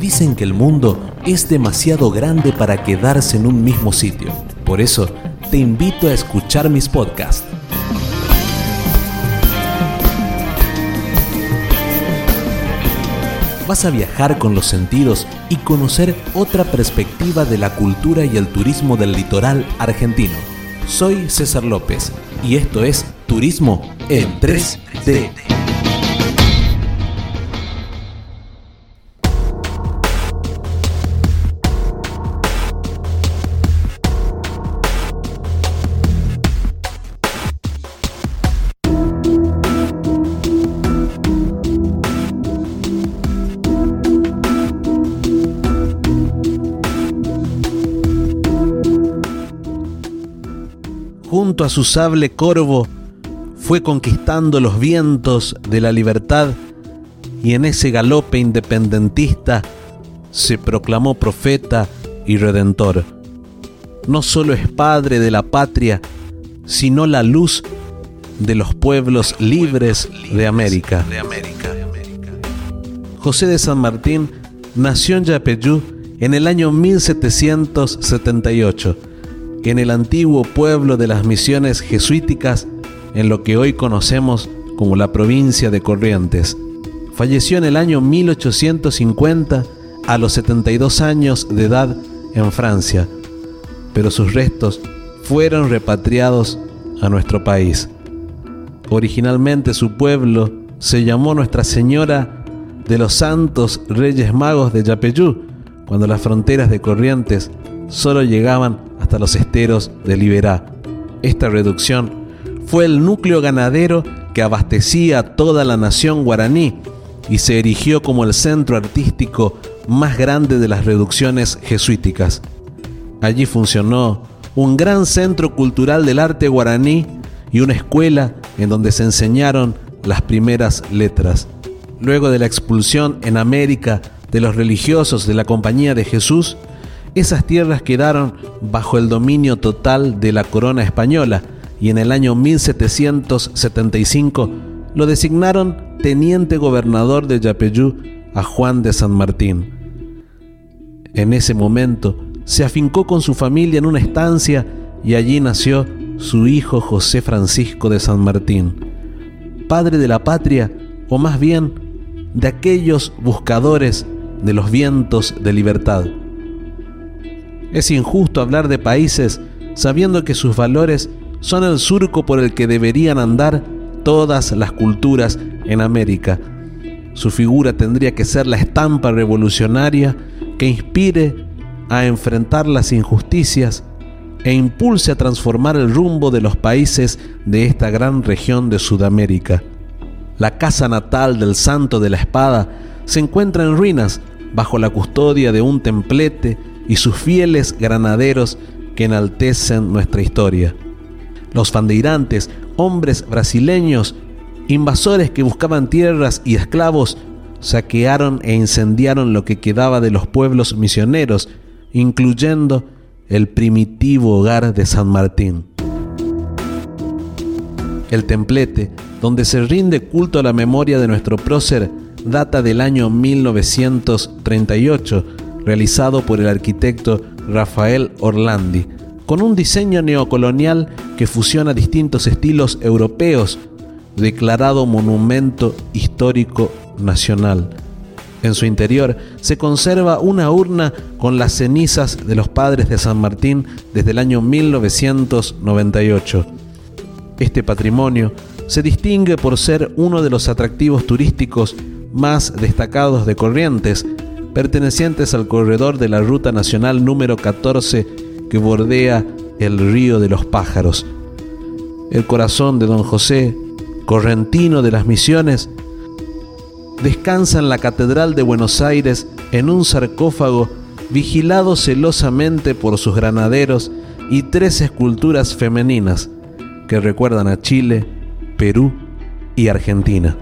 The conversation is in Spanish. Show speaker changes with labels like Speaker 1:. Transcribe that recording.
Speaker 1: Dicen que el mundo es demasiado grande para quedarse en un mismo sitio. Por eso, te invito a escuchar mis podcasts. Vas a viajar con los sentidos y conocer otra perspectiva de la cultura y el turismo del litoral argentino. Soy César López y esto es Turismo en 3D. Junto a su sable corvo, fue conquistando los vientos de la libertad y en ese galope independentista se proclamó profeta y redentor. No solo es padre de la patria, sino la luz de los pueblos libres de América. José de San Martín nació en Yapeyú en el año 1778 en el antiguo pueblo de las misiones jesuíticas en lo que hoy conocemos como la provincia de Corrientes. Falleció en el año 1850 a los 72 años de edad en Francia, pero sus restos fueron repatriados a nuestro país. Originalmente su pueblo se llamó Nuestra Señora de los Santos Reyes Magos de Yapeyú, cuando las fronteras de Corrientes solo llegaban los esteros de Liberá. Esta reducción fue el núcleo ganadero que abastecía a toda la nación guaraní y se erigió como el centro artístico más grande de las reducciones jesuíticas. Allí funcionó un gran centro cultural del arte guaraní y una escuela en donde se enseñaron las primeras letras. Luego de la expulsión en América de los religiosos de la Compañía de Jesús, esas tierras quedaron bajo el dominio total de la corona española y en el año 1775 lo designaron teniente gobernador de Yapeyú a Juan de San Martín. En ese momento se afincó con su familia en una estancia y allí nació su hijo José Francisco de San Martín, padre de la patria, o más bien de aquellos buscadores de los vientos de libertad. Es injusto hablar de países sabiendo que sus valores son el surco por el que deberían andar todas las culturas en América. Su figura tendría que ser la estampa revolucionaria que inspire a enfrentar las injusticias e impulse a transformar el rumbo de los países de esta gran región de Sudamérica. La casa natal del Santo de la Espada se encuentra en ruinas bajo la custodia de un templete y sus fieles granaderos que enaltecen nuestra historia. Los fandeirantes, hombres brasileños, invasores que buscaban tierras y esclavos, saquearon e incendiaron lo que quedaba de los pueblos misioneros, incluyendo el primitivo hogar de San Martín. El templete, donde se rinde culto a la memoria de nuestro prócer, data del año 1938 realizado por el arquitecto Rafael Orlandi, con un diseño neocolonial que fusiona distintos estilos europeos, declarado Monumento Histórico Nacional. En su interior se conserva una urna con las cenizas de los padres de San Martín desde el año 1998. Este patrimonio se distingue por ser uno de los atractivos turísticos más destacados de Corrientes, pertenecientes al corredor de la Ruta Nacional número 14 que bordea el río de los pájaros. El corazón de don José, correntino de las misiones, descansa en la Catedral de Buenos Aires en un sarcófago vigilado celosamente por sus granaderos y tres esculturas femeninas que recuerdan a Chile, Perú y Argentina.